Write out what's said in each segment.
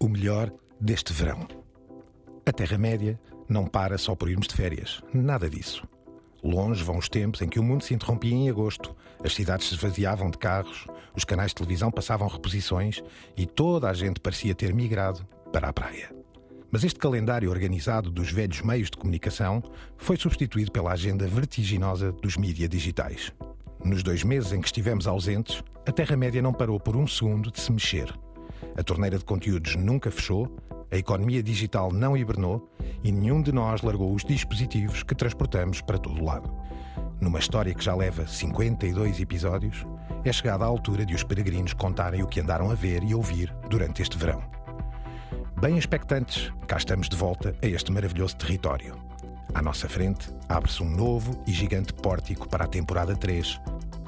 o melhor deste verão. A Terra-média não para só por irmos de férias. Nada disso. Longe vão os tempos em que o mundo se interrompia em agosto, as cidades se esvaziavam de carros, os canais de televisão passavam reposições e toda a gente parecia ter migrado para a praia. Mas este calendário organizado dos velhos meios de comunicação foi substituído pela agenda vertiginosa dos mídias digitais. Nos dois meses em que estivemos ausentes, a Terra-média não parou por um segundo de se mexer. A torneira de conteúdos nunca fechou, a economia digital não hibernou e nenhum de nós largou os dispositivos que transportamos para todo lado. Numa história que já leva 52 episódios, é chegada a altura de os peregrinos contarem o que andaram a ver e ouvir durante este verão. Bem expectantes, cá estamos de volta a este maravilhoso território. À nossa frente, abre-se um novo e gigante pórtico para a temporada 3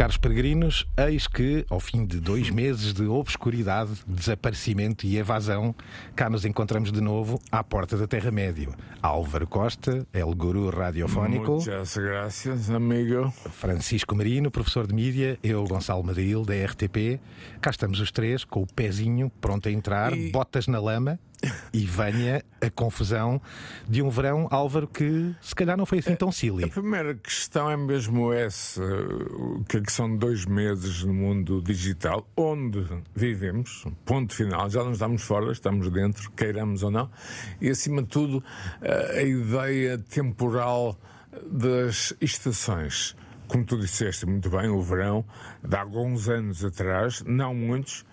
Caros peregrinos, eis que, ao fim de dois meses de obscuridade, desaparecimento e evasão, cá nos encontramos de novo à porta da Terra-média. Álvaro Costa, El Guru Radiofónico. Muchas gracias, amigo. Francisco Marino, professor de mídia, eu, Gonçalo Madril, da RTP. Cá estamos os três, com o pezinho pronto a entrar, E- botas na lama. E venha a confusão de um verão, Álvaro, que se calhar não foi assim tão A silly. primeira questão é mesmo essa: o que é que são dois meses no mundo digital, onde vivemos, ponto final, já não estamos fora, estamos dentro, queiramos ou não, e acima de tudo, a a ideia temporal das estações. Como tu disseste muito bem, o verão, de alguns anos atrás, não muitos,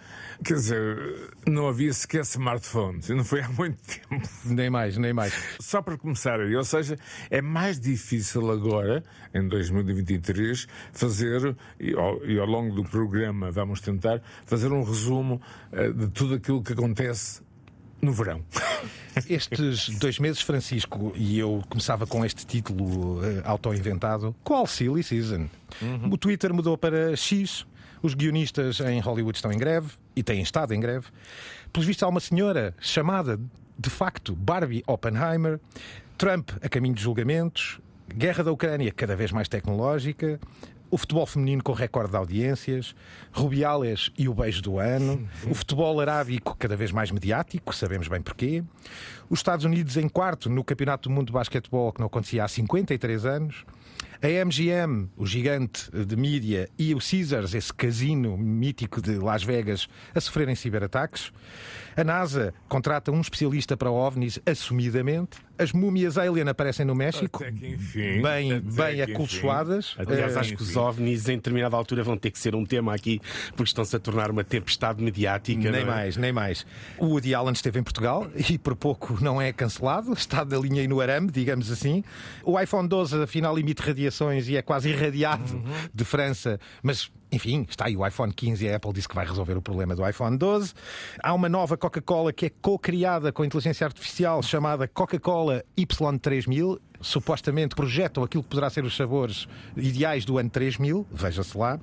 quer dizer, não havia sequer smartphones, e não foi há muito tempo. Nem mais, nem mais. Só para começar aí, ou seja, é mais difícil agora, em 2023, fazer, e ao, e ao longo do programa vamos tentar, fazer um resumo eh, de tudo aquilo que acontece no verão. Estes dois meses, Francisco, e eu começava com este título eh, auto-inventado: Qual Silly Season? O Twitter mudou para X. Os guionistas em Hollywood estão em greve e têm estado em greve. Pelos vistos, há uma senhora chamada, de facto, Barbie Oppenheimer. Trump a caminho de julgamentos. Guerra da Ucrânia cada vez mais tecnológica. O futebol feminino com recorde de audiências, Rubiales e o beijo do ano, o futebol arábico cada vez mais mediático, sabemos bem porquê, os Estados Unidos em quarto no Campeonato do Mundo de Basquetebol, que não acontecia há 53 anos, a MGM, o gigante de mídia, e o Caesars, esse casino mítico de Las Vegas, a sofrerem ciberataques. A NASA contrata um especialista para OVNIs, assumidamente. As múmias alien aparecem no México, enfim. bem, bem acolchoadas. Aliás, Eh, acho que os OVNIs, em determinada altura, vão ter que ser um tema aqui, porque estão-se a tornar uma tempestade mediática. Nem é? mais, nem mais. O Woody Allen esteve em Portugal e por pouco não é cancelado, está da linha aí no arame, digamos assim. O iPhone 12 afinal emite radiações e é quase irradiado de França, mas enfim, está aí o iPhone 15 e a Apple disse que vai resolver o problema do iPhone 12. Há uma nova Coca-Cola que é co-criada com inteligência artificial chamada Coca-Cola Y3000. Supostamente projetam aquilo que poderá ser os sabores ideais do ano 3000, veja-se lá.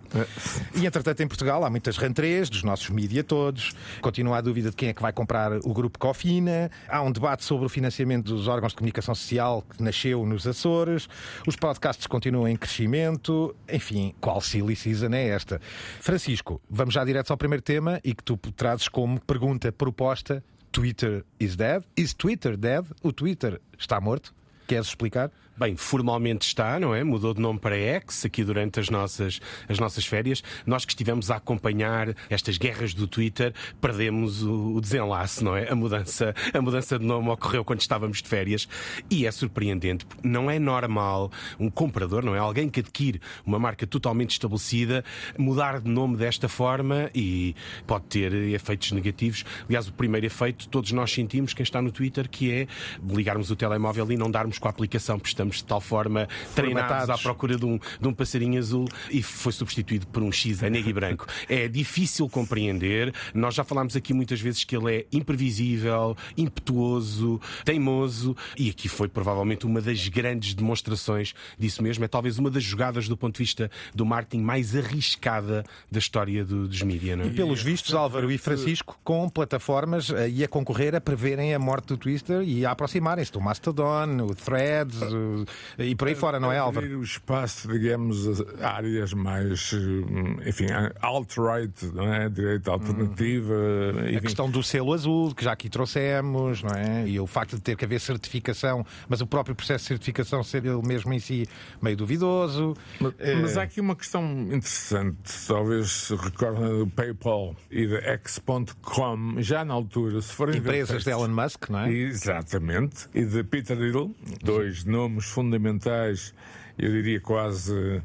E entretanto, em Portugal há muitas rentrées dos nossos mídia todos. Continua a dúvida de quem é que vai comprar o grupo Cofina. Há um debate sobre o financiamento dos órgãos de comunicação social que nasceu nos Açores. Os podcasts continuam em crescimento. Enfim, qual silly season é esta? Francisco, vamos já direto ao primeiro tema e que tu trazes como pergunta proposta: Twitter is dead? Is Twitter dead? O Twitter está morto? Queres explicar? Bem, formalmente está, não é? Mudou de nome para X aqui durante as nossas, as nossas férias. Nós que estivemos a acompanhar estas guerras do Twitter, perdemos o, o desenlace, não é? A mudança, a mudança de nome ocorreu quando estávamos de férias e é surpreendente. Não é normal um comprador, não é? Alguém que adquire uma marca totalmente estabelecida mudar de nome desta forma e pode ter efeitos negativos. Aliás, o primeiro efeito todos nós sentimos, quem está no Twitter, que é ligarmos o telemóvel e não darmos com a aplicação, porque estamos de tal forma treinados à procura de um, de um passarinho azul e foi substituído por um X a negro e branco. É difícil compreender. Nós já falámos aqui muitas vezes que ele é imprevisível, impetuoso, teimoso e aqui foi provavelmente uma das grandes demonstrações disso mesmo. É talvez uma das jogadas do ponto de vista do marketing mais arriscada da história do, dos mídias. É? E pelos vistos, Álvaro e Francisco, com plataformas uh, e a concorrer a preverem a morte do Twitter e a aproximarem-se do Mastodon, o Threads uh, e por aí fora, não é, Álvaro? o espaço, digamos, áreas mais, hum, enfim, alt-right, não é? Direita alternativa. Hum. A questão do selo azul, que já aqui trouxemos, não é? E o facto de ter que haver certificação, mas o próprio processo de certificação ser ele mesmo em si meio duvidoso. Mas, é... mas há aqui uma questão interessante, talvez se recordem do PayPal e da X.com, já na altura, se forem Empresas de Elon Musk, não é? Exatamente. E de Peter Thiel, dois nomes fundamentais, eu diria quase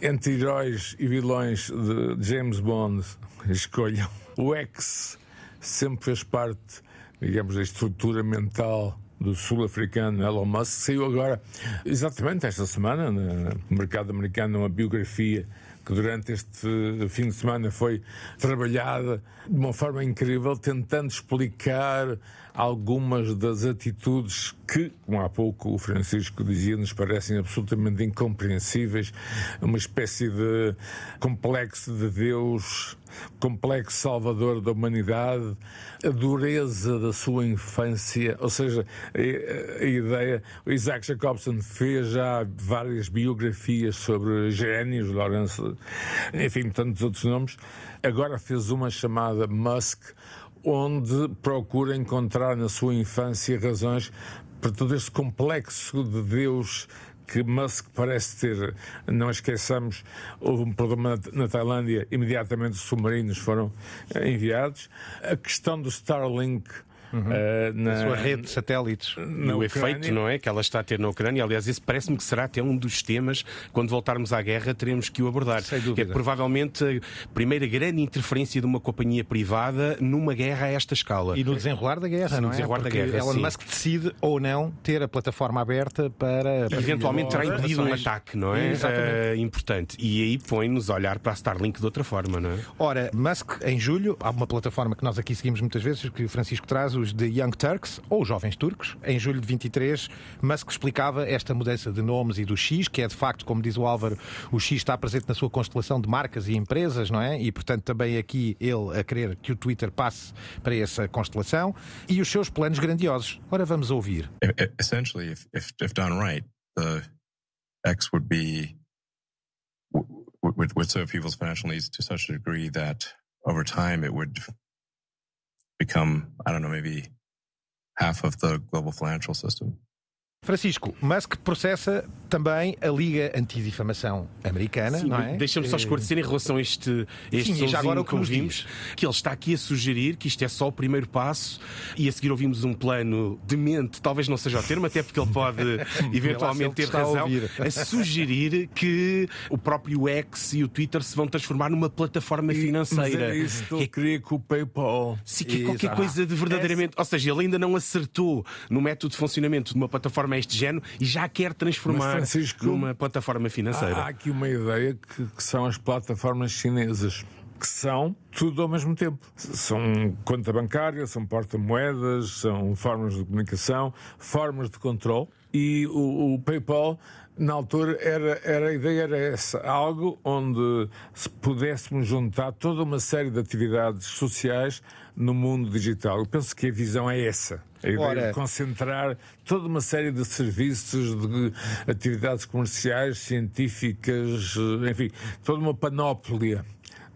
entre heróis e vilões de James Bond, escolham. O X sempre fez parte, digamos, da estrutura mental do sul-africano Elon Musk. Saiu agora, exatamente esta semana, no mercado americano, uma biografia que durante este fim de semana foi trabalhada de uma forma incrível, tentando explicar algumas das atitudes que, como há pouco o Francisco dizia, nos parecem absolutamente incompreensíveis, uma espécie de complexo de Deus, complexo salvador da humanidade, a dureza da sua infância, ou seja, a, ideia, o Isaac Jacobson fez já várias biografias sobre gênios, Lawrence, enfim, tantos outros nomes, agora fez uma chamada Musk, onde procura encontrar na sua infância razões para todo este complexo de Deus que Musk parece ter. Não esqueçamos, houve um problema na Tailândia, imediatamente os submarinos foram enviados. A questão do Starlink Uhum. Uh, na, sua rede de satélites. No efeito, não é? Que ela está a ter na Ucrânia. Aliás, isso parece-me que será até um dos temas, quando voltarmos à guerra, teremos que o abordar. Sem dúvida. é provavelmente a primeira grande interferência de uma companhia privada numa guerra a esta escala. E no desenrolar da guerra, sim, não é? desenrolar Porque da guerra. Elon sim. Musk decide ou não ter a plataforma aberta para. E eventualmente terá impedido um ataque, não é? Exatamente. Uh, importante. E aí põe-nos a olhar para a Starlink de outra forma, não é? Ora, Musk, em julho, há uma plataforma que nós aqui seguimos muitas vezes, que o Francisco traz, de Young Turks, ou jovens turcos. Em julho de 23, Musk explicava esta mudança de nomes e do X, que é de facto, como diz o Álvaro, o X está presente na sua constelação de marcas e empresas, não é? E portanto também aqui ele a querer que o Twitter passe para essa constelação e os seus planos grandiosos. Ora, vamos ouvir. Essentially, if, if, if done right, the X would be would, would serve people's financial needs to such a degree that over time it would become, I don't know, maybe half of the global financial system. Francisco, Musk processa também a Liga Antidifamação Americana, Sim, não é? Deixa-me só esclarecer em relação a este, a este Sim, já agora o que que nos ouvimos, que ele está aqui a sugerir que isto é só o primeiro passo e a seguir ouvimos um plano demente, talvez não seja o termo, até porque ele pode eventualmente ter está a razão, ouvir. a, sugerir que o próprio X e o Twitter se vão transformar numa plataforma financeira. Mas é isso que ele queria com o PayPal. Sim, que é qualquer coisa de verdadeiramente. Ou seja, ele ainda não acertou no método de funcionamento de uma plataforma a este género e já quer transformar numa plataforma financeira. Há, há aqui uma ideia que, que são as plataformas chinesas. Que são tudo ao mesmo tempo. São conta bancária, são porta-moedas, são formas de comunicação, formas de controle. E o, o PayPal, na altura, era, era, a ideia era essa: algo onde se pudéssemos juntar toda uma série de atividades sociais no mundo digital. Eu penso que a visão é essa. A ideia Ora- de concentrar toda uma série de serviços, de atividades comerciais, científicas, enfim, toda uma panóplia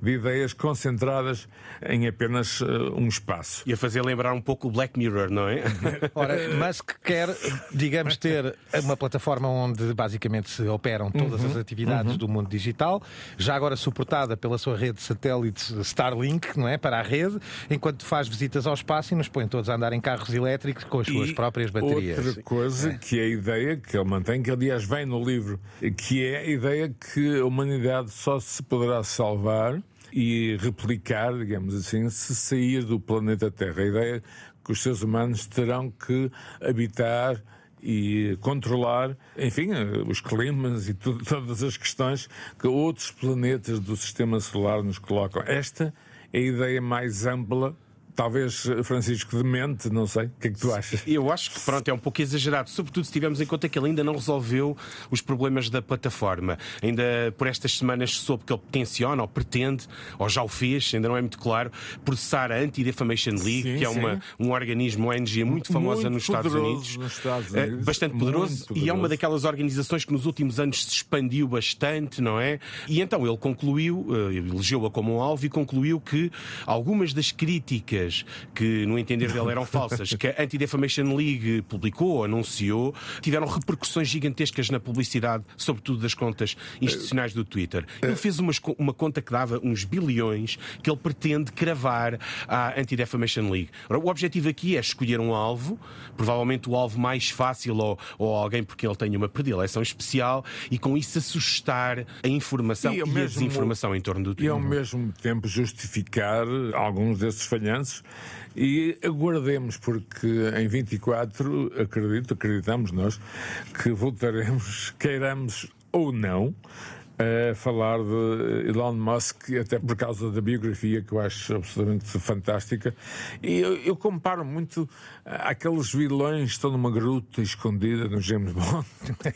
de ideias concentradas em apenas eh, um espaço. E a fazer lembrar um pouco o Black Mirror, não é? Ora, Musk quer, digamos, ter uma plataforma onde basicamente se operam todas as atividades do mundo digital, já agora suportada pela sua rede de satélites Starlink, não é? Para a rede, enquanto faz visitas ao espaço e nos põe todos a andar em carros elétricos com as suas E próprias baterias. Outra coisa que é a ideia que ele mantém, que aliás vem no livro, que é a ideia que a humanidade só se poderá salvar e replicar, digamos assim, se sair do planeta Terra. A ideia que os seres humanos terão que habitar e controlar, enfim, os climas e tudo, todas as questões que outros planetas do sistema solar nos colocam. Esta é a ideia mais ampla Talvez Francisco de mente, não sei. O que é que tu achas? Eu acho que pronto, é um pouco exagerado, sobretudo se tivermos em conta que ele ainda não resolveu os problemas da plataforma. Ainda por estas semanas soube que ele tenciona, ou pretende, ou já o fez, ainda não é muito claro, processar a Anti-Defamation League, sim, que é uma, um organismo, uma ONG muito famosa muito nos, Estados Unidos, nos Estados eh, Unidos. Bastante poderoso, poderoso, e é uma daquelas organizações que nos últimos anos se expandiu bastante, não é? E então ele concluiu, eh, elegeu-a como um alvo e concluiu que algumas das críticas que, no entender dele, eram falsas, que a Anti-Defamation League publicou, anunciou, tiveram repercussões gigantescas na publicidade, sobretudo das contas institucionais do Twitter. Ele fez uma, uma conta que dava uns bilhões que ele pretende cravar à Anti-Defamation League. O objetivo aqui é escolher um alvo, provavelmente o alvo mais fácil ou, ou alguém porque ele tem uma predileção especial e com isso assustar a informação e, e mesmo, a desinformação em torno do Twitter. E ao mesmo tempo justificar alguns desses falhanços e aguardemos, porque em 24, acredito, acreditamos nós, que voltaremos, queiramos ou não, a falar de Elon Musk, até por causa da biografia que eu acho absolutamente fantástica. E eu, eu comparo muito àqueles vilões que estão numa gruta escondida no James Bond.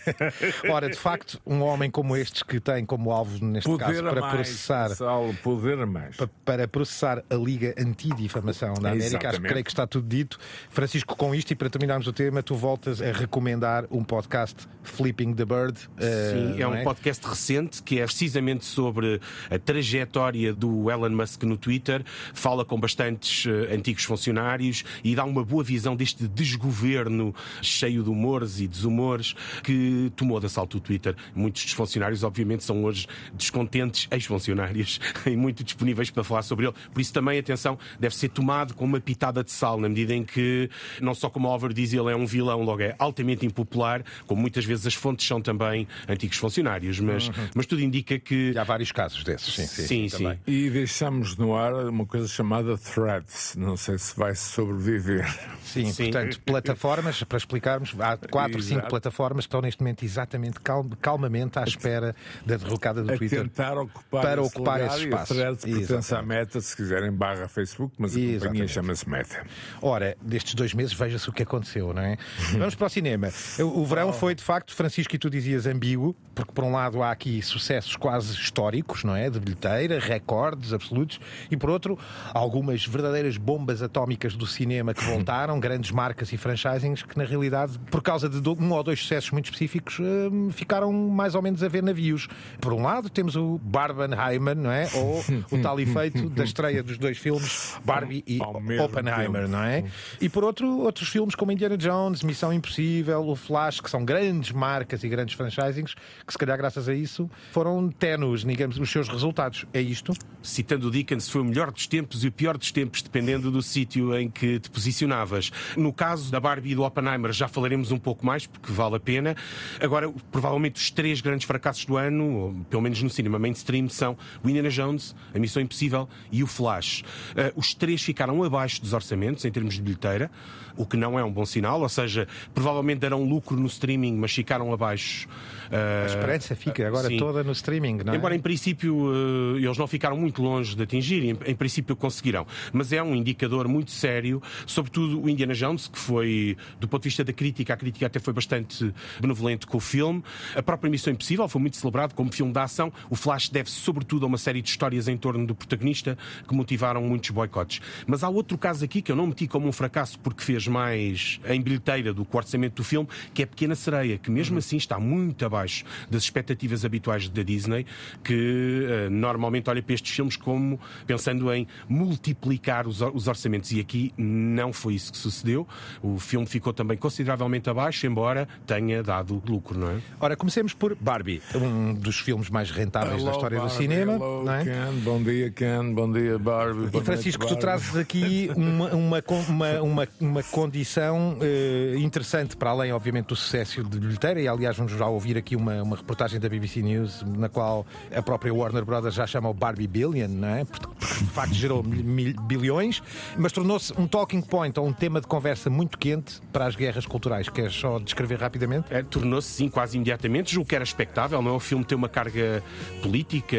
Ora, de facto, um homem como estes que tem como alvo, neste poder caso, para mais, processar. Saulo, poder a mais. Para, para processar a Liga Antidifamação da América, Exatamente. acho que creio que está tudo dito. Francisco, com isto e para terminarmos o tema, tu voltas a recomendar um podcast Flipping the Bird. Sim, uh, é um é? podcast recente que é precisamente sobre a trajetória do Elon Musk no Twitter, fala com bastantes uh, antigos funcionários e dá uma boa visão deste desgoverno cheio de humores e desumores que tomou de assalto o Twitter. Muitos dos funcionários, obviamente, são hoje descontentes ex-funcionários e muito disponíveis para falar sobre ele. Por isso, também, atenção, deve ser tomado com uma pitada de sal, na medida em que, não só como o Oliver diz, ele é um vilão, logo é altamente impopular, como muitas vezes as fontes são também antigos funcionários, mas, uhum. mas tudo indica que. E há vários casos desses, sim. Sim, sim. sim. E deixamos no ar uma coisa chamada Threads. Não sei se vai sobreviver. Sim, sim. portanto, plataformas, para explicarmos, há quatro, Exato. cinco plataformas que estão neste momento exatamente cal calmamente à espera da derrocada do a Twitter. tentar ocupar para esse ocupar lugar, esse espaço. E a Threads pertence à Meta, se quiserem, barra Facebook, mas a Exatamente. companhia chama-se Meta. Ora, destes dois meses, veja-se o que aconteceu, não é? Vamos para o cinema. O verão oh. foi, de facto, Francisco, e tu dizias ambíguo, porque por um lado há aqui sucessos quase históricos, não é? De bilheteira, recordes absolutos, e por outro, algumas verdadeiras bombas atómicas do cinema que voltaram, grandes marcas e franchisings que, na realidade, por causa de um ou dois sucessos muito específicos, hum, ficaram mais ou menos a ver navios. Por um lado, temos o Barbenheimer, não é? Ou o tal efeito da estreia dos dois filmes, Barbie e Oppenheimer, não é? E por outro, outros filmes como Indiana Jones, Missão Impossível, o Flash, que são grandes marcas e grandes franchisings, que se calhar graças a isso foram tenues, digamos, os seus resultados. É isto? Citando o Dickens, foi o melhor dos tempos e o pior dos tempos, dependendo do sítio em que te posicionavas. No caso da Barbie e do Oppenheimer, já falaremos um pouco mais, porque vale a pena. Agora, provavelmente os três grandes fracassos do ano, ou pelo menos no cinema mainstream, são o Indiana Jones, a Missão Impossível e o Flash. Uh, os três ficaram abaixo dos orçamentos em termos de bilheteira, o que não é um bom sinal, ou seja, provavelmente darão lucro no streaming, mas ficaram abaixo. Uh, a esperança fica agora sim. toda no streaming, não é? Embora em princípio uh, eles não ficaram muito longe de atingir, em, em, princípio conseguirão. Mas é um indicador muito sério, sobretudo o Indiana Jones, que foi, do ponto de vista da crítica, a crítica até foi bastante benevolente com o filme. A própria Missão Impossível foi muito celebrado como filme de ação. O Flash deve-se sobretudo a uma série de histórias em torno do protagonista que motivaram muitos boicotes. Mas há outro caso aqui que eu não meti como um fracasso porque fez mais em bilheteira do que o orçamento do filme, que é Pequena Sereia, que mesmo uhum. assim está muito abaixo das expectativas habituais da Disney, que uh, normalmente olha para estes filmes como pensando em multiplicar os, os orçamentos. E aqui não foi isso que sucedeu. O filme ficou também consideravelmente abaixo, embora tenha dado lucro, não é? Ora, comecemos por Barbie, um dos filmes mais rentáveis hello, da história Barbie, do cinema. Hello, não é? Ken, bom dia, Ken, bom dia, Barbie. E Francisco, tu trazes aqui uma, uma, uma, uma, uma condição uh, interessante, para além, obviamente, do sucesso de bilheteira, e aliás, vamos já ouvir aqui uma, uma reportagem da BBC News News, na qual a própria Warner Brothers já chama o Barbie Billion, não é? De facto gerou bilhões, mas tornou-se um talking point ou um tema de conversa muito quente para as guerras culturais. Queres só descrever rapidamente? É, tornou-se, sim, quase imediatamente. Julgo que era expectável, não é? O filme tem uma carga política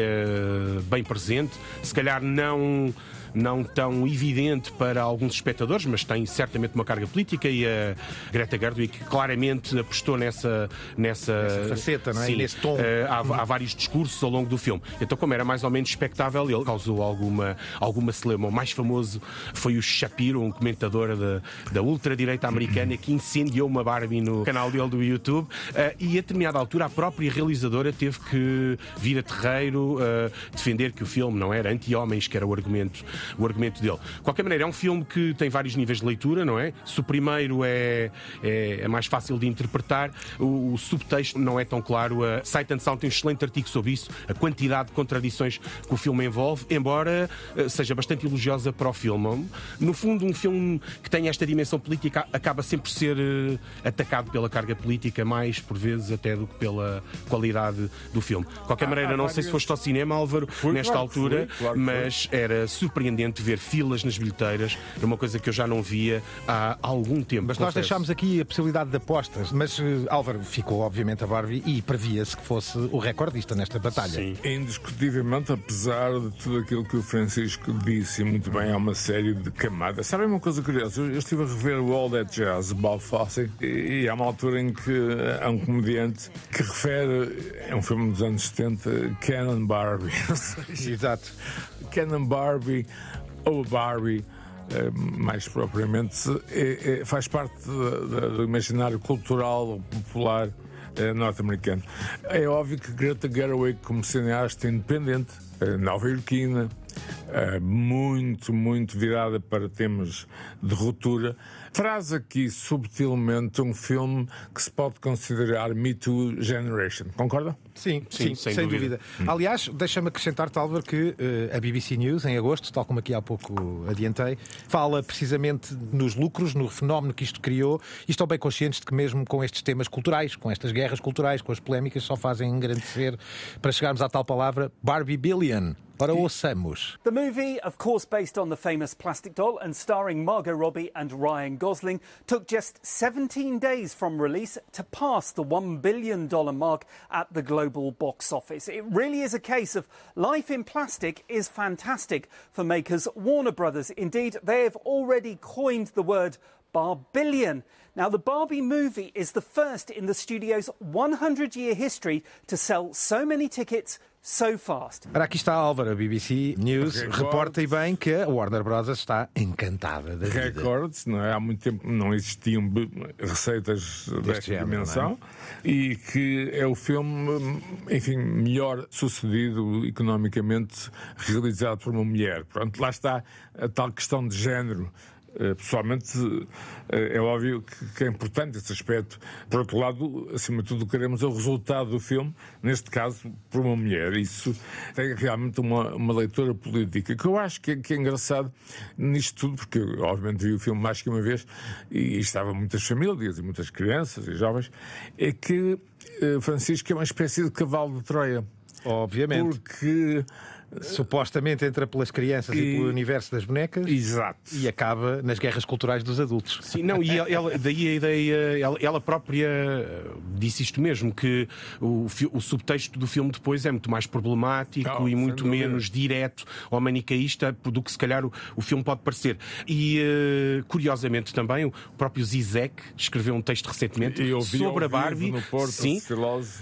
bem presente, se calhar não não tão evidente para alguns espectadores, mas tem certamente uma carga política e a Greta Gerwig claramente apostou nessa nessa, nessa faceta, não é? Sim, nesse tom. Uh, há, há, vários discursos ao longo do filme. Então, como era mais ou menos expectável, ele causou alguma alguma celeuma. O mais famoso foi o Shapiro, um comentador da, da ultradireita americana que incendiou uma Barbie no canal dele do YouTube uh, e a determinada altura a própria realizadora teve que vir a terreiro uh, defender que o filme não era anti-homens, que era o argumento o argumento dele. De qualquer maneira, é um filme que tem vários níveis de leitura, não é? Se o primeiro é, é, é mais fácil de interpretar, o, o, subtexto não é tão claro. A Sight and Sound tem um excelente artigo sobre isso, a quantidade de contradições que o filme envolve, embora eh, seja bastante elogiosa para o filme. No fundo, um filme que tem esta dimensão política acaba sempre por ser uh, atacado pela carga política, mais por vezes até do que pela qualidade do filme. De qualquer maneira, não sei se foste ao cinema, Álvaro, nesta altura, mas era surpreendente ver filas nas bilheteiras. Era uma coisa que eu já não via há algum tempo. Mas nós deixámos aqui a possibilidade de apostas. Mas uh, Álvaro ficou, obviamente, a Barbie e previa-se que fosse o recordista nesta batalha. Sim. Indiscutivelmente, apesar de tudo aquilo que o Francisco disse, e muito bem, há uma série de camadas. Sabem uma coisa curiosa? Eu, eu estive a rever o All That Jazz, Bob Fosse, e, e há uma altura em que há um comediante que refere, é um filme dos anos 70, Canon Barbie. Exato. Canon Barbie ou Barbie. Eh, mais propriamente, é, é, faz parte do imaginário cultural popular é, norte-americano. É óbvio que Greta Gerwig, como cineasta independente, nova-iorquina, muito, muito virada para temas de ruptura, traz aqui subtilmente um filme que se pode considerar Me Too Generation. Concorda? Sim, sim, sim sem, sem, dúvida. dúvida. Hum. Aliás, deixa-me acrescentar, Álvaro, que uh, a BBC News, em agosto, tal como aqui há pouco adiantei, fala precisamente nos lucros, no fenómeno que isto criou e estão bem conscientes de que, mesmo com estes temas culturais, com estas guerras culturais, com as polémicas, só fazem engrandecer para chegarmos à tal palavra Barbie Billion. Ora, ouçamos. The movie, of course based on the famous plastic doll and starring Margot Robbie and Ryan Gosling, took just 17 days from release to pass the $1 billion mark at the global box office. It really is a case of life in plastic is fantastic for makers Warner Brothers. Indeed, they have already coined the word Barbillion. Now, the Barbie movie is the first in the studio's 100 year history to sell so many tickets. Ora, aqui está Álvaro, a BBC News, reporta e bem que a Warner Bros. está encantada da vida. Records, não é? Há muito tempo não existiam receitas Deste desta género, dimensão é? e que é o filme, enfim, melhor sucedido economicamente realizado por uma mulher. Pronto, lá está a tal questão de género pessoalmente, eh, é óbvio que é importante esse aspecto. Por outro lado, acima de tudo, queremos o resultado do filme, neste caso, por uma mulher. Isso tem realmente uma, uma leitura política que eu acho que é, que é engraçado nisto tudo, porque eu, obviamente, vi o filme mais que uma vez e, estava muitas famílias e muitas crianças e jovens. É que eh, Francisco é uma espécie de cavalo de Troia. Obviamente. Porque supostamente entra pelas crianças e, e, pelo universo das bonecas Exato. e acaba nas guerras culturais dos adultos. Sim, não, e ela, daí a ideia, ela, ela, própria eh, disse isto mesmo, que o, o, subtexto do filme depois é muito mais problemático oh, e muito menos direto ou manicaísta do que se calhar o, o filme pode parecer. E uh, curiosamente também o próprio Zizek escreveu um texto recentemente sobre a Barbie. Porto, sim,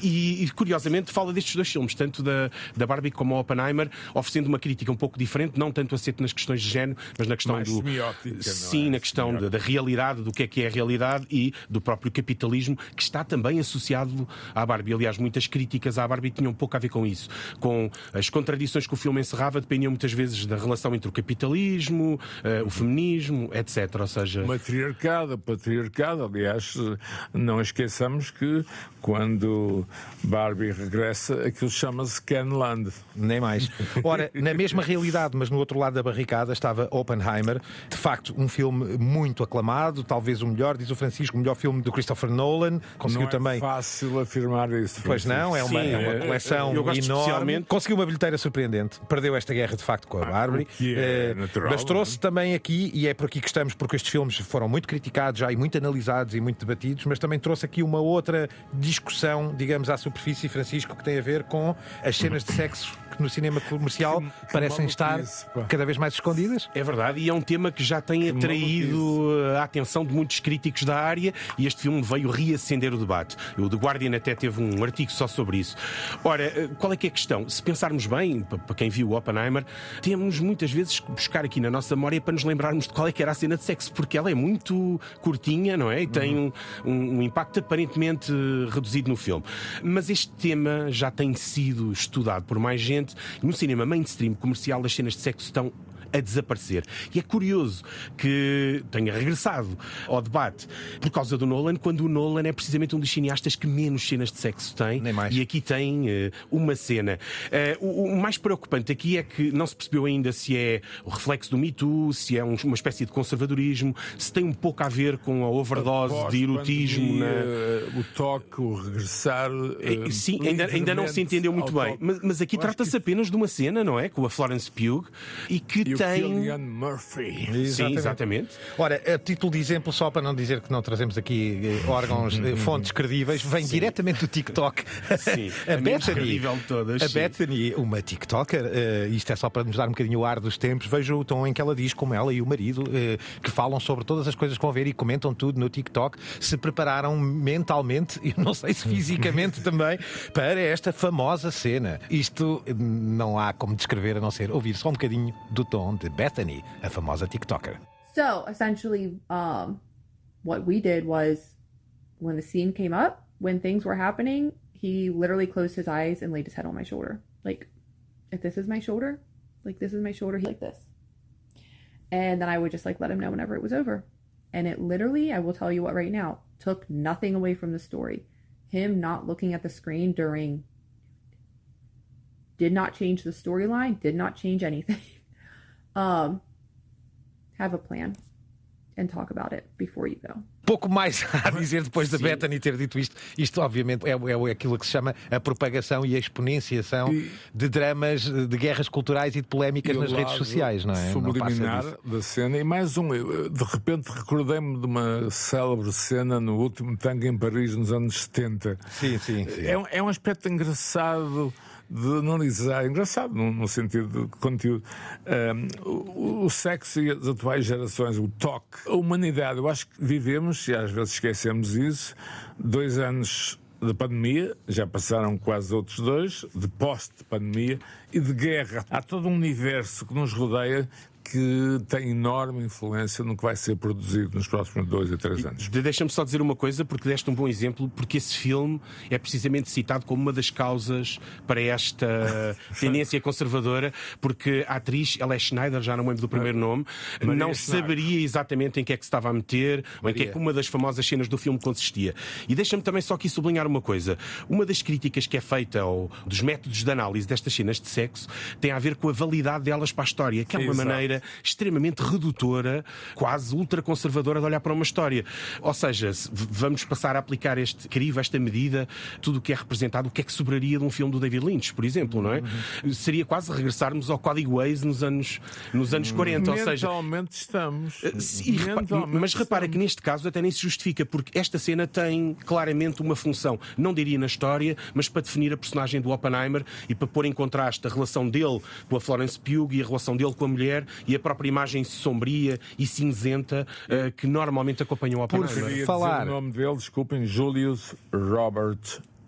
e, e, curiosamente fala destes dois filmes, tanto da, da Barbie como Oppenheimer, oferecendo uma crítica um pouco diferente, não tanto aceito nas questões de género, mas na questão Mais do. Sim, é? na questão da, da, realidade, do que é que é a realidade e do próprio capitalismo, que está também associado à Barbie. Aliás, muitas críticas à Barbie tinham pouco a ver com isso. Com as contradições que o filme encerrava, dependiam muitas vezes da relação entre o capitalismo, uh, o feminismo, etc. Ou seja. Matriarcado, patriarcado. Aliás, não esqueçamos que quando Barbie regressa, aquilo chama-se Kenland. Nem mais. Ora, na mesma realidade, mas no outro lado da barricada, estava Oppenheimer. De facto, um filme muito aclamado, talvez o melhor, diz o Francisco, o melhor filme do Christopher Nolan. Conseguiu não é também. fácil afirmar isso. Pois não, é uma, Sim, é uma é, coleção enorme. especialmente- Conseguiu uma bilheteira surpreendente. Perdeu esta guerra de facto com a Barbie. o que é Eh, natural, mas trouxe não também aqui, e é por aqui que estamos, porque estes filmes foram muito criticados já e muito analisados e muito debatidos, mas também trouxe aqui uma outra discussão, digamos, à superfície, Francisco, que tem a ver com as cenas de sexo que no cinema comercial Que- que parecem estar pá. cada vez mais escondidas. É verdade, e é um tema que já tem atraído a atenção de muitos críticos da área e este filme veio reacender o debate. O The Guardian até teve um artigo só sobre isso. Ora, eh, qual é que é a questão? Se pensarmos bem, pa- para quem viu o Oppenheimer, temos muitas vezes que buscar aqui na nossa memória para nos lembrarmos de qual é que era a cena de sexo, porque ela é muito curtinha, não é? E tem um, um- um impacto aparentemente reduzido no filme. Mas este tema já tem sido estudado por mais gente. No cinema mainstream comercial, as cenas de sexo estão a desaparecer. E é curioso que tenha regressado ao debate por causa do Nolan, quando o Nolan é precisamente um dos cineastas que menos cenas de sexo tem. Nem mais. E aqui tem eh, uma cena. Eh, o, o mais preocupante aqui é que não se percebeu ainda se é o reflexo do Me Too, se é um- uma espécie de conservadorismo, se tem um pouco a ver com a overdose de erotismo. Na... Pós-pandemia, O toque, o regressar. Eh, eh, Sim, ainda, ainda não se entendeu muito bem. Mas, mas aqui trata-se que- apenas de uma cena, não é? Com a Florence Pugh e que E tem. Cillian Murphy. Sim, exatamente. Ora, a título de exemplo, só para não dizer que não trazemos aqui eh, órgãos, eh, fontes credíveis, vem diretamente do TikTok. Sim, a a Bethany, de todas, a sim. Bethany, uma TikToker, eh, isto é só para nos dar um bocadinho o ar dos tempos, vejo o tom em que ela diz, como ela e o marido, eh, que falam sobre todas as coisas que vão ver e comentam tudo no TikTok, se prepararam mentalmente, e não sei se fisicamente também, para esta famosa cena. Isto eh, não há como descrever a não ser ouvir só um bocadinho do tom de Bethany, a famosa TikToker. So essentially, um, what we did was when the scene came up, when things were happening, he literally closed his eyes and laid his head on my shoulder. Like, if this is my shoulder, like this is my shoulder, he like this. And then I would just like let him know whenever it was over. And it literally, I will tell you what right now, took nothing away from the story. Him not looking at the screen during did not change the storyline, did not change anything. um have a plan and talk about it before you go. Pouco mais a dizer depois da Sim. Bethany ter dito isto. Isto, obviamente, é, é aquilo que se chama a propagação e a exponenciação E- de dramas, de guerras culturais e de polémicas E nas redes sociais, não é? Não Subliminar disso. da cena. E mais um, de repente recordei-me de uma célebre cena no último tango em Paris nos anos 70. Sim, sim. sim. É, é um aspecto engraçado de analisar, engraçado no, no sentido de conteúdo. Ahm, o, o sexo e as atuais gerações, o toque, a humanidade. Eu acho que vivemos, e às vezes esquecemos isso, dois anos de pandemia, já passaram quase outros dois, de pós-pandemia e de guerra. Há todo um universo que nos rodeia que tem enorme influência no que vai ser produzido nos próximos dois a três anos. De- Deixa-me só dizer uma coisa, porque deste um bom exemplo, porque esse filme é precisamente citado como uma das causas para esta tendência conservadora, porque a atriz, ela é Schneider, já não lembro do primeiro nome, Maria não Schneider. saberia exatamente em que é que se estava a meter, ou em que é Maria. que uma das famosas cenas do filme consistia. E deixa-me também só aqui sublinhar uma coisa. Uma das críticas que é feita ao, dos métodos de análise destas cenas de sexo tem a ver com a validade delas para a história, que é uma Exato. Maneira extremamente redutora, quase ultraconservadora de olhar para uma história. Ou seja, vamos passar a aplicar este crivo, esta medida, tudo o que é representado, o que é que sobraria de um filme do David Lynch, por exemplo, não é? Seria quase regressarmos ao código Waze nos anos, nos anos 40. Ou seja, Mentalmente estamos. Repa- Mentalmente mas repara que estamos. neste caso até nem se justifica, porque esta cena tem claramente uma função, não diria na história, mas para definir a personagem do Oppenheimer e para pôr em contraste a relação dele com a Florence Pugh e a relação dele com a mulher e a própria imagem sombria e cinzenta eh, que normalmente acompanham o Oppenheimer. Dizer falar. o nome dele, desculpem, Julius Robert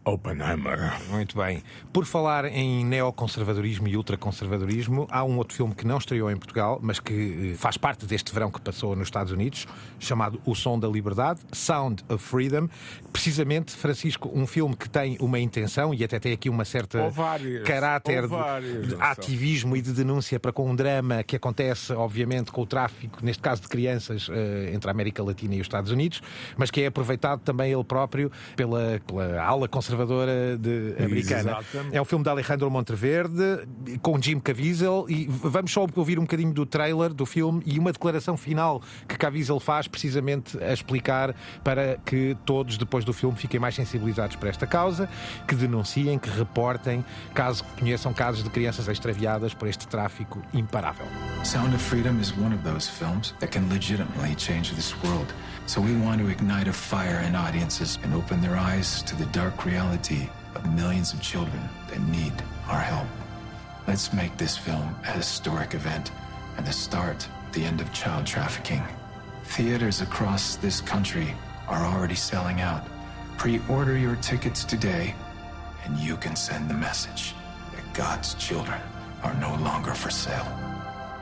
Oppenheimer. Muito bem. Por falar em neoconservadorismo e ultraconservadorismo, há um outro filme que não estreou em Portugal, mas que eh, faz parte deste verão que passou nos Estados Unidos, chamado O Som da Liberdade, Sound of Freedom. Precisamente, Francisco, um filme que tem uma intenção e até tem aqui uma certa várias. caráter de- de, ativismo e de denúncia para com um drama que acontece, obviamente, com o tráfico, neste caso de crianças, eh, entre a América Latina e os Estados Unidos, mas que é aproveitado também ele próprio pela, pela ala conservadora de, americana. Exatamente. É o filme de Alejandro Monteverde, com Jim Caviezel, e vamos só ouvir um bocadinho do trailer do filme e uma declaração final que Caviezel faz precisamente a explicar para que todos, depois do filme, fiquem mais sensibilizados para esta causa, que denunciem, que reportem, caso conheçam casos de crianças extraviadas por este tráfico imparável. Sound of Freedom is one of those films that can legitimately change this world. So we want to ignite a fire in audiences and open their eyes to the dark reality of millions of children that need our help. Let's make this film a historic event and the start, the end of child trafficking. Theaters across this country are already selling out. Pre-order your tickets today and you can send the message that God's children are no longer for sale.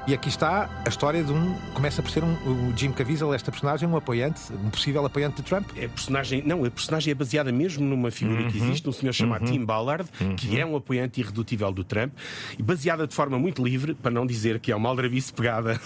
E aqui está a história de um. Começa por ser um, o Jim Caviezel, esta personagem, um apoiante, um possível apoiante de Trump. É personagem, não, a personagem é baseada mesmo numa figura que existe, um senhor chamado Tim Ballard, que é um apoiante irredutível do Trump, e baseada de forma muito livre, para não dizer que é uma aldrabice pegada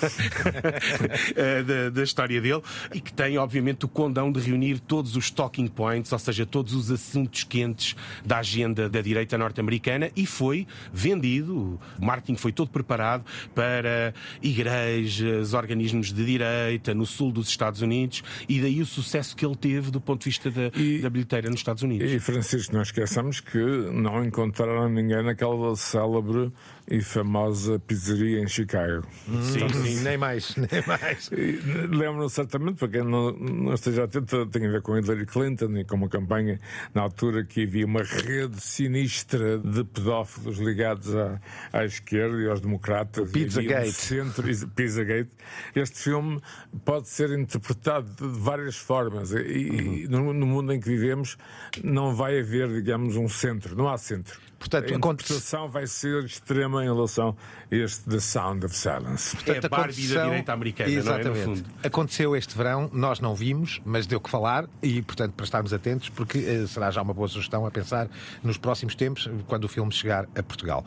eh, da, da história dele, e que tem, obviamente, o condão de reunir todos os talking points, ou seja, todos os assuntos quentes da agenda da direita norte-americana, e foi vendido. O marketing foi todo preparado para igrejas, organismos de direita no sul dos Estados Unidos, e daí o sucesso que ele teve do ponto de vista da, E- da bilheteira nos Estados Unidos. E Francisco, não esqueçamos que não encontraram ninguém naquela célebre e famosa pizzaria em Chicago. Sim, sim. Nem mais, nem mais. E, Lembram certamente, para quem não, não esteja atento, tem a ver com Hillary Clinton e com uma campanha na altura que havia uma rede sinistra de pedófilos ligados à, à esquerda e aos democratas. Pizzagate. Um centro, Pizzagate. Este filme pode ser interpretado de várias formas e, e no, no mundo em que vivemos não vai haver, digamos, um centro. Não há centro. Portanto, a interpretação vai ser extrema em relação a este The Sound of Silence. É a Barbie da aconteceu- direita americana, Exatamente. não é? No fundo. Aconteceu este verão, nós não vimos, mas deu que falar e, portanto, para estarmos atentos, porque eh, será já uma boa sugestão a pensar nos próximos tempos, quando o filme chegar a Portugal.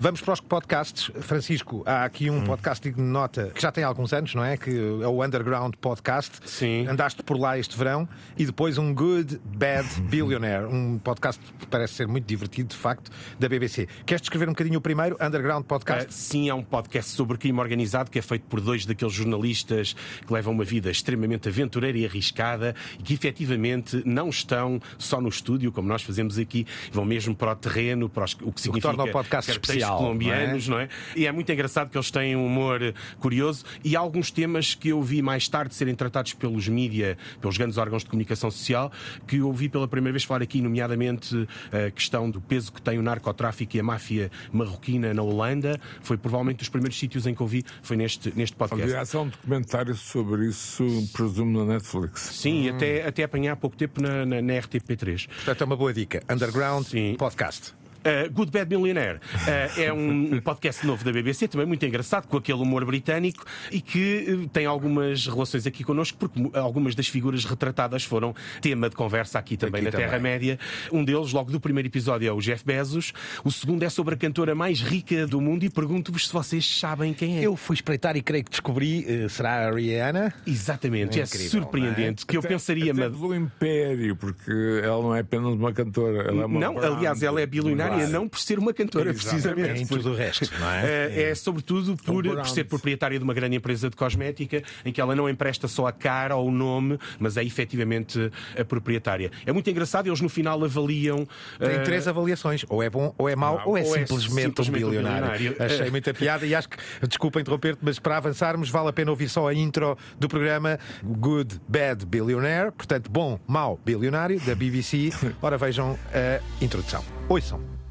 Vamos para os podcasts. Francisco, há aqui Hum. um podcast digno de nota que já tem alguns anos, não é? Que é o Underground Podcast. Sim. Andaste por lá este verão e depois um Good Bad Billionaire, um podcast que parece ser muito divertido, de facto, da BBC. Queres descrever um bocadinho o primeiro Underground Podcast? Uh, sim, é um podcast sobre crime organizado que é feito por dois daqueles jornalistas que levam uma vida extremamente aventureira e arriscada e que efetivamente não estão só no estúdio, como nós fazemos aqui, vão mesmo para o terreno, para os- o que significa torna o podcast especial, colombianos, não é? E é muito engraçado que eles têm um humor curioso e há alguns temas que eu vi mais tarde serem tratados pelos mídia, pelos grandes órgãos de comunicação social, que eu ouvi pela primeira vez falar aqui, nomeadamente a questão do peso que tem o narcotráfico e a máfia marroquina na Holanda. Foi provavelmente dos primeiros sítios em que eu vi, foi neste, neste podcast. Aliás, há um documentário sobre isso, presumo, na Netflix. Sim, e até, até apanhar há pouco tempo na, na, na RTP3. Portanto, é uma boa dica. Underground Sim. Podcast. Uh, Good Bad Millionaire uh, é um podcast novo da BBC, também muito engraçado, com aquele humor britânico e que uh, tem algumas relações aqui connosco, porque algumas das figuras retratadas foram tema de conversa aqui também Aqui na. Terra-média. Um deles, logo do primeiro episódio, é o Jeff Bezos. O segundo é sobre a cantora mais rica do mundo e pergunto-vos se vocês sabem quem é. Eu fui espreitar e creio que descobri, eh, será a Rihanna? Exatamente, é, Incrível, surpreendente. Que eu Até- pensaria. até mas- pelo Império, porque ela não é apenas uma cantora. Ela é uma Não, brand. aliás, ela é bilionária Claro. não por ser uma cantora, Exatamente. precisamente. Em tudo o resto, não é? É, é sobretudo por, brand. por ser proprietária de uma grande empresa de cosmética em que ela não empresta só a cara ou o nome, mas é efetivamente a proprietária. É muito engraçado, eles no final avaliam. Tem eh, três avaliações, ou é bom, ou é mau, Não, ou é ou é simplesmente, simplesmente um bilionário. bilionário. Achei muita piada e acho que, desculpa interromper-te, mas para avançarmos vale a pena ouvir só a intro do programa Good Bad Billionaire, portanto, bom, mau bilionário, da BBC. Ora vejam a introdução. Ouçam.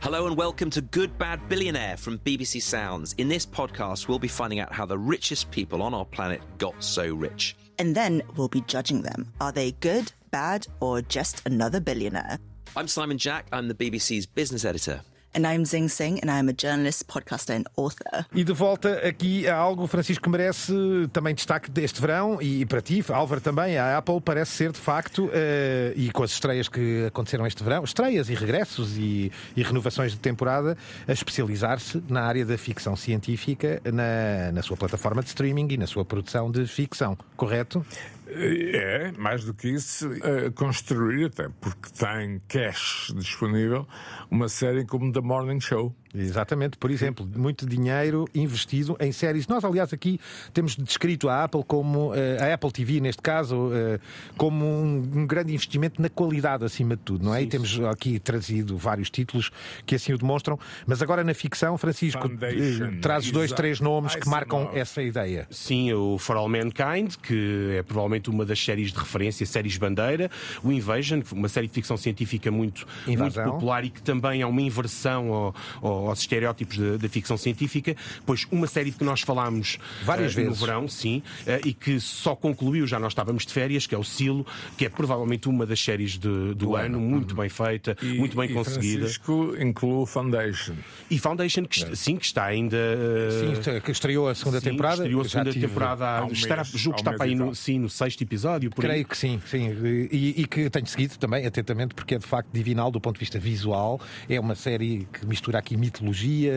Hello and welcome to Good Bad Billionaire from BBC Sounds. In this podcast, we'll be finding out how the richest people on our planet got so rich. And then we'll be judging them. Are they good, bad, or just another billionaire? I'm Simon Jack, I'm the BBC's business editor. And I'm Zing and I'm a journalist, podcaster, and author. E de volta aqui a algo, Francisco, que merece também destaque deste verão e para ti, Álvaro, também. A Apple parece ser, de facto, eh, e com as estreias que aconteceram este verão, estreias e regressos e, e renovações de temporada, a especializar-se na área da ficção científica na, na sua plataforma de streaming e na sua produção de ficção, correto? É, mais do que isso, uh, construir, até porque tem cash disponível, uma série como The Morning Show. Exatamente, por exemplo, muito dinheiro investido em séries. Nós, aliás, aqui temos descrito a Apple como, eh, a Apple TV, neste caso, eh, como um, grande investimento na qualidade acima de tudo, não é? Sim, e temos aqui trazido vários títulos que assim o demonstram. Mas agora na ficção, Francisco, Foundation, eh, trazes dois, três nomes que marcam essa ideia. Sim, o For All Mankind, que é provavelmente uma das séries de referência, séries bandeira, o Invasion, uma série de ficção científica muito, muito popular e que também é uma inversão ao, ao aos estereótipos da ficção científica, pois uma série de que nós falámos várias uh, vezes no verão, sim, uh, e que só concluiu, já nós estávamos de férias, que é o Silo, que é provavelmente uma das séries de, do, do ano, ano, muito bem feita, e, muito bem e conseguida. Francisco inclui Foundation. E Foundation, que, é. sim, que está ainda. Uh, sim, que estreou a segunda sim, temporada. Estreou a segunda temporada. Um estará, mês, julgo que está para aí no, sim, no sexto episódio. Creio aí. que sim, sim. E, e, que tenho seguido também atentamente, porque é de facto divinal do ponto de vista visual. É uma série que mistura aqui mitologia,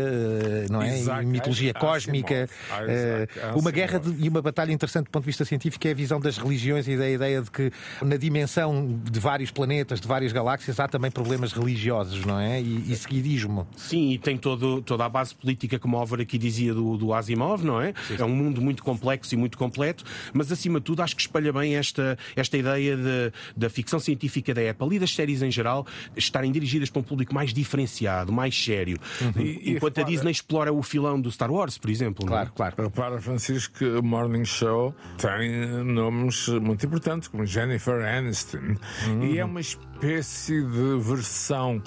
não é? Mitologia cósmica. Isaac, uma guerra de, e uma batalha interessante do ponto de vista científico é a visão das religiões e da ideia de que na dimensão de vários planetas, de várias galáxias, há também problemas religiosos, não é? E, e seguidismo. Sim, e tem todo, toda a base política, como o Álvaro aqui dizia, do, do Asimov, não é? Sim. É um mundo muito complexo e muito completo, mas acima de tudo acho que espalha bem esta, esta ideia de, da ficção científica da Apple e das séries em geral estarem dirigidas para um público mais diferenciado, mais sério. Uhum. E, enquanto a Disney explora o filão do Star Wars, por exemplo. Claro, não? claro. Repara, Francisco, que o Morning Show tem nomes muito importantes, como Jennifer Aniston. Uhum. E é uma espécie de versão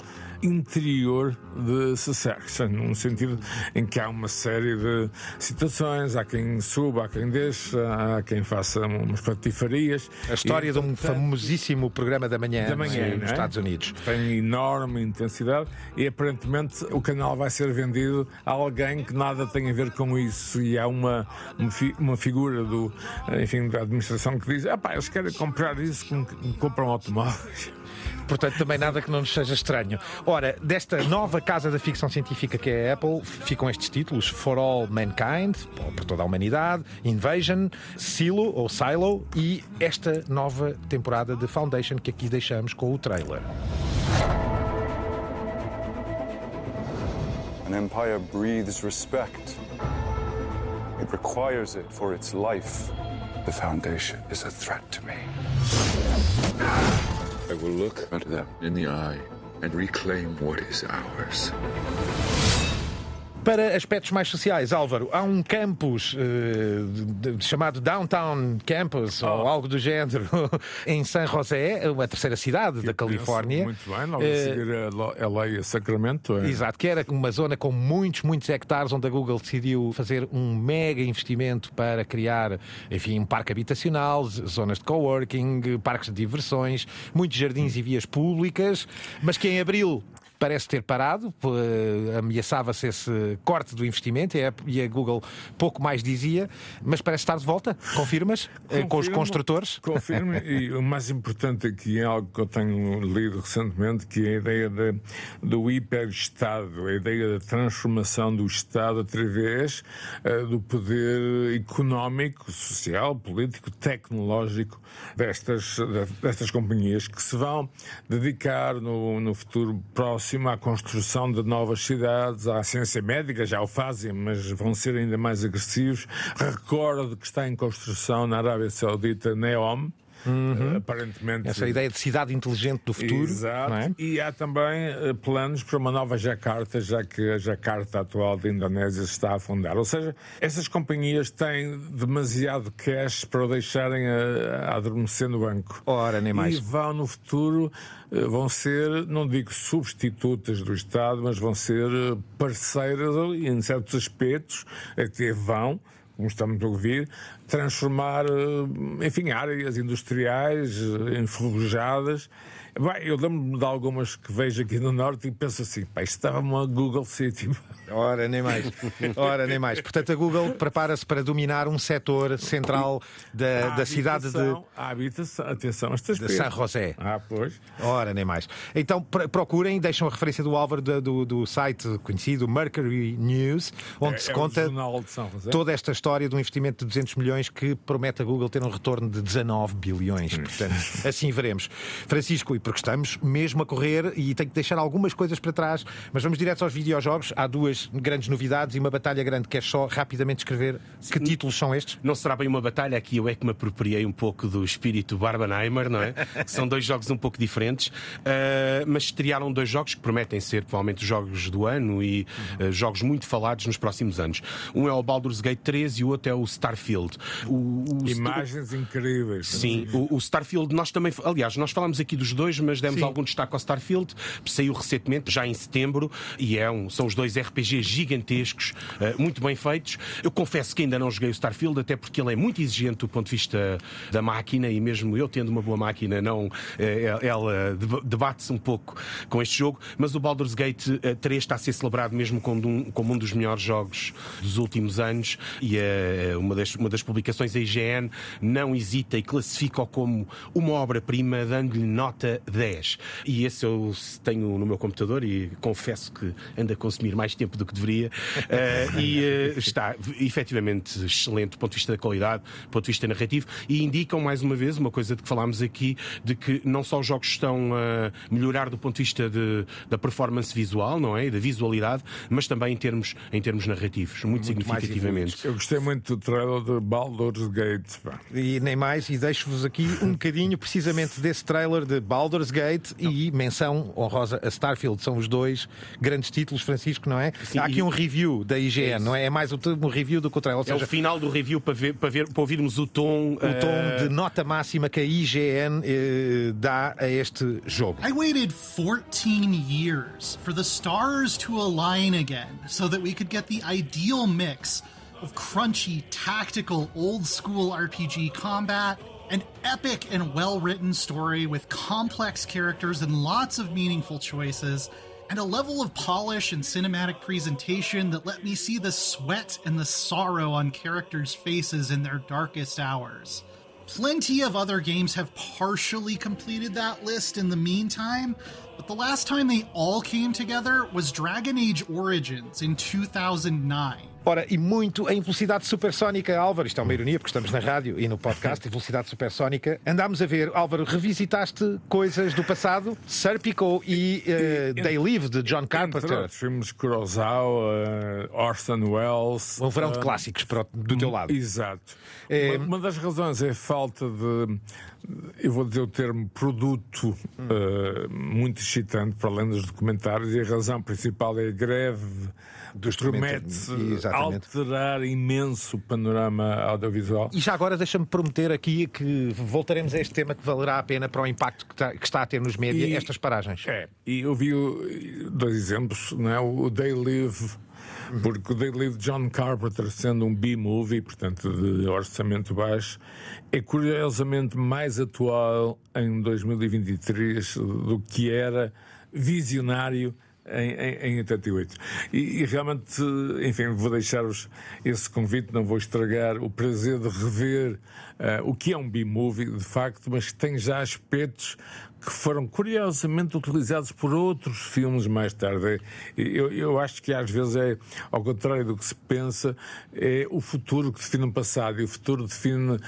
interior de Succession, num sentido em que há uma série de situações, há quem suba, há quem deixa, há quem faça umas patifarias. A história e, de um famosíssimo programa da manhã, da manhã nos é? Estados Unidos. Tem enorme intensidade e aparentemente o canal vai ser vendido a alguém que nada tem a ver com isso e há uma, uma figura do, enfim, da administração que diz, ah pá, eles querem comprar isso, compram automóveis. Portanto, também nada que não nos seja estranho. Ora, desta nova casa da ficção científica que é a Apple, ficam estes títulos: For All Mankind, por toda a humanidade, Invasion, Silo ou Silo e esta nova temporada de Foundation que aqui deixamos com o trailer. An empire breathes respect. It requires it for its life. The Foundation is a threat to me. I will look at them in the eye and reclaim what is ours. Para aspectos mais sociais, Álvaro, há um campus uh, chamado Downtown Campus, oh. ou algo do género, em San José, a terceira cidade que da Califórnia. Muito bem, logo uh, a seguir a LA a Sacramento. É. Exato, que era uma zona com muitos, muitos hectares, onde a Google decidiu fazer um mega investimento para criar, enfim, um parque habitacional, zonas de coworking, parques de diversões, muitos jardins e vias públicas, mas que em abril parece ter parado, ameaçava-se esse corte do investimento e a Google pouco mais dizia, mas parece estar de volta. Confirmas? Confirmo, eh, com os construtores? Confirmo, e o mais importante aqui é algo que eu tenho lido recentemente, que é a ideia de, do hiper-Estado, a ideia da transformação do Estado através uh, do poder económico, social, político, tecnológico destas, destas companhias que se vão dedicar no, no futuro próximo próximo à construção de novas cidades, à ciência médica, já o fazem, mas vão ser ainda mais agressivos. Recordo que está em construção na Arábia Saudita Neom, Uhum. Uh, aparentemente. Essa ideia de cidade inteligente do futuro. Exato. É? E há também uh, planos para uma nova Jakarta, já que a Jakarta atual da Indonésia está a afundar. Ou seja, essas companhias têm demasiado cash para o deixarem a, a adormecer no banco. Ora, nem mais. E vão no futuro, uh, vão ser, não digo substitutas do Estado, mas vão ser parceiras em certos aspectos, até vão como estamos a ouvir, transformar, eh, enfim, áreas industriais eh, enferrujadas Bem, eu lembro-me de algumas que vejo aqui no Norte e penso assim, pá, isto estava uma Google City. Ora, nem mais. Ora, nem mais. Portanto, a Google prepara-se para dominar um setor central da, da cidade de. A habitação, atenção, estas De San José. Ah, pois. Ora, nem mais. Então, procurem, deixam a referência do Álvaro do, do, do site conhecido Mercury News, onde é, se é conta toda esta história de um investimento de 200 milhões que promete a Google ter um retorno de 19 bilhões. Portanto, assim veremos. Francisco, e porque estamos mesmo a correr e tenho que deixar algumas coisas para trás, mas vamos direto aos videojogos. Há duas grandes novidades e uma batalha grande. Queres só rapidamente escrever que títulos são estes? Não será bem uma batalha, aqui eu é que me apropriei um pouco do espírito Barbenheimer, não é? São dois jogos um pouco diferentes, uh, mas estrearam dois jogos que prometem ser provavelmente os jogos do ano e uh, jogos muito falados nos próximos anos. Um é o Baldur's Gate 3 e o outro é o Starfield. O, o Imagens Star... incríveis. Sim, o, o, Starfield, nós também, aliás, nós falamos aqui dos dois, mas demos Sim. algum destaque ao Starfield, saiu recentemente, já em setembro, e é um, são os dois RPGs gigantescos, uh, muito bem feitos. Eu confesso que ainda não joguei o Starfield, até porque ele é muito exigente do ponto de vista da máquina, e mesmo eu tendo uma boa máquina, não, eh, ela debate-se um pouco com este jogo, mas o Baldur's Gate 3 está a ser celebrado mesmo como um, como um dos melhores jogos dos últimos anos, e uh, uma, das, uma das publicações, a IGN, não hesita e classifica-o como uma obra-prima, dando-lhe nota 10. E esse eu tenho no meu computador e confesso que anda a consumir mais tempo do que deveria. Uh, e uh, está efetivamente excelente do ponto de vista da qualidade, do ponto de vista narrativo, e indicam mais uma vez uma coisa de que falámos aqui, de que não só os jogos estão a melhorar do ponto de vista de, da performance visual, não é? Da visualidade, mas também em termos, em termos narrativos, muito, muito significativamente. Eu gostei muito do trailer de Baldur's Gate. E nem mais, e deixo-vos aqui um bocadinho precisamente desse trailer de Baldur's Gate não. e menção honrosa a Starfield. São os dois grandes títulos, Francisco, não é? Sim, Há aqui um review da IGN, é não é? É mais um review do que o trailer. Ou seja, é o final do review para, ver, para, ver, para ouvirmos o tom. O tom uh... de nota máxima que a IGN uh, dá a este jogo. I waited 14 years for the stars to align again so that we could get the ideal mix of crunchy, tactical, old school RPG combat, an epic and well written story with complex characters and lots of meaningful choices, and a level of polish and cinematic presentation that let me see the sweat and the sorrow on characters' faces in their darkest hours. Plenty of other games have partially completed that list in the meantime, but the last time they all came together was Dragon Age Origins in 2009. Ora, e muito em velocidade supersónica, Álvaro, isto é uma ironia porque estamos na rádio e no podcast, em velocidade supersónica. Andámos a ver, Álvaro, revisitaste coisas do passado, Serpico e uh, They Live, de John Carpenter. Filmes Kurosawa, uh, Orson Welles. Um verão de clássicos para, do teu lado. Exato. É... Uma, uma das razões é a falta de eu vou dizer o termo produto uh, muito excitante, para além dos documentários, e a razão principal é a greve dos promete alterar imenso o panorama audiovisual. E já agora deixa-me prometer aqui que voltaremos a este tema que valerá a pena para o impacto que está, que está a ter nos médias estas paragens. É, e eu vi dois exemplos, não é? o Day Live porque o They Live John Carpenter, sendo um B-movie, portanto de orçamento baixo, é curiosamente mais atual em 2023 do que era visionário em, em, em 88. E, e, realmente, enfim, vou deixar-vos esse convite, não vou estragar o prazer de rever uh, o que é um B-movie, de facto, mas que tem já aspectos que foram curiosamente utilizados por outros filmes mais tarde. Eu, eu acho que às vezes é, ao contrário do que se pensa, é o futuro que define o passado e o futuro define uh,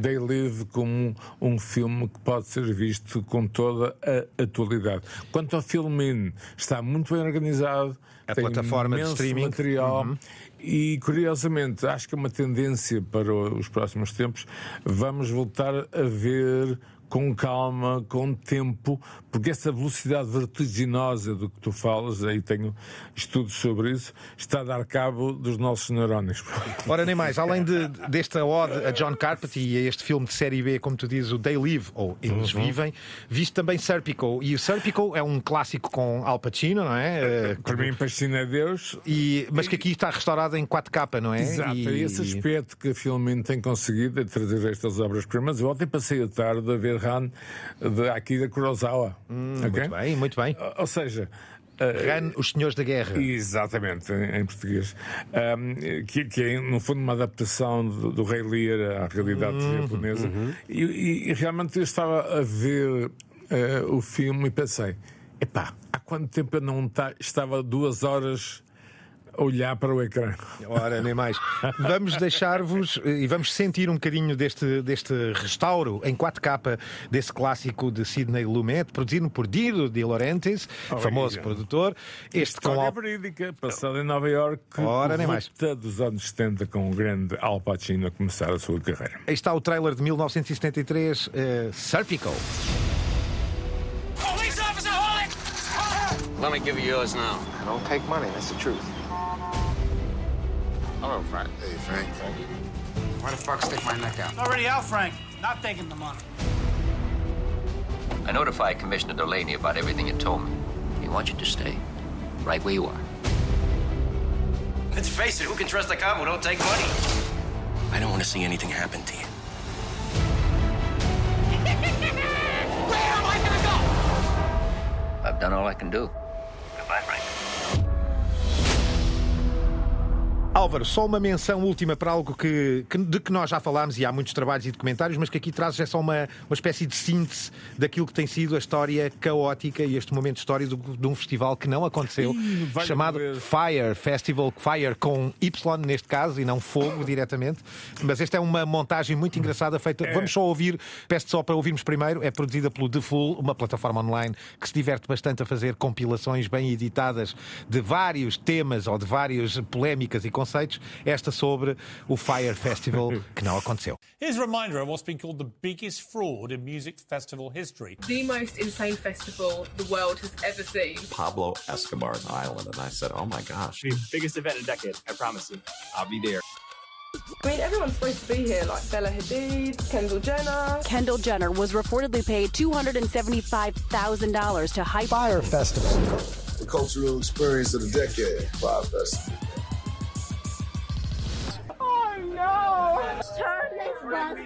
They Live como um, filme que pode ser visto com toda a atualidade. Quanto ao filme, está muito bem organizado. A plataforma de streaming. material. Uhum. E, curiosamente, acho que é uma tendência para os próximos tempos. Vamos voltar a ver com calma, com tempo, porque essa velocidade vertiginosa do que tu falas, aí tenho estudos sobre isso, está a dar cabo dos nossos neurónios. Ora, nem mais, além de, desta ode a John Carpenter e a este filme de série B, como tu dizes, o They Live, ou Eles uhum. Vivem, viste também Serpico. E o Serpico é um clássico com Al Pacino, não é? Para mim, fascina a Deus. E, mas que aqui está restaurado em 4K, não é? Exato, e... é esse aspecto que a Filmin tem conseguido é trazer estas obras-primas. Eu ontem passei a tarde a ver Han de Akira Kurosawa. Hum, okay? Muito bem, muito bem. Ou seja, Han, uh, Os Senhores da Guerra. Exatamente, em, português. Um, que, que, é, no fundo, uma adaptação do, do Rei Lear à realidade uhum, japonesa. Uhum. E, e, e, realmente eu estava a ver uh, o filme e pensei: epá, há quanto tempo eu não tá, estava duas horas olhar para o ecrã. Ora, nem mais. Vamos deixar-vos eh, e vamos sentir um bocadinho deste, deste restauro em 4K desse clássico de Sidney Lumet, produzido por Dido de Laurentiis, famoso produtor. Este com História Al... verídica, passada em Nova York, Ora, nem mais. dos anos 70, com o grande Al Pacino a começar a sua carreira. Aí está o trailer de 1973, uh, Serpico. Police officer, hold it! Let me give you yours now. I don't take money, that's the truth. Hello, Frank. Hey, Frank. Why the fuck stick my neck out? Already out, Frank. Not taking the money. I notified Commissioner Delaney about everything you told me. He wants you to stay right where you are. Let's face it, who can trust a cop who don't take money? I don't want to see anything happen to you. Where am I gonna go? I've done all I can do. Álvaro, só uma menção última para algo que, que- de que nós já falámos e há muitos trabalhos e documentários, mas que aqui trazes é só uma, uma espécie de síntese daquilo que tem sido a história caótica e este momento histórico do- de um festival que não aconteceu, chamado. Fire Festival, Fire com Y neste caso e não fogo diretamente. Mas esta é uma montagem muito engraçada feita. É. Vamos só ouvir, peço só para ouvirmos primeiro, é produzida pelo The Full, uma plataforma online que se diverte bastante a fazer compilações bem editadas de vários temas ou de várias polémicas e conceitos. Esta sobre o Fire Festival que não aconteceu. Here's a reminder of what's been called the biggest fraud in music festival history. The most insane festival the world has ever seen. Pablo Escobar's Island, and I said, "Oh my gosh, Biggest event in a decade, I promise you. I'll be there. I mean, everyone's supposed to be here, like Bella Hadid, Kendall Jenner. Kendall Jenner was reportedly paid $275,000 to hype Fire Festival. The cultural experience of the decade. Fire Festival. No! Turn this bus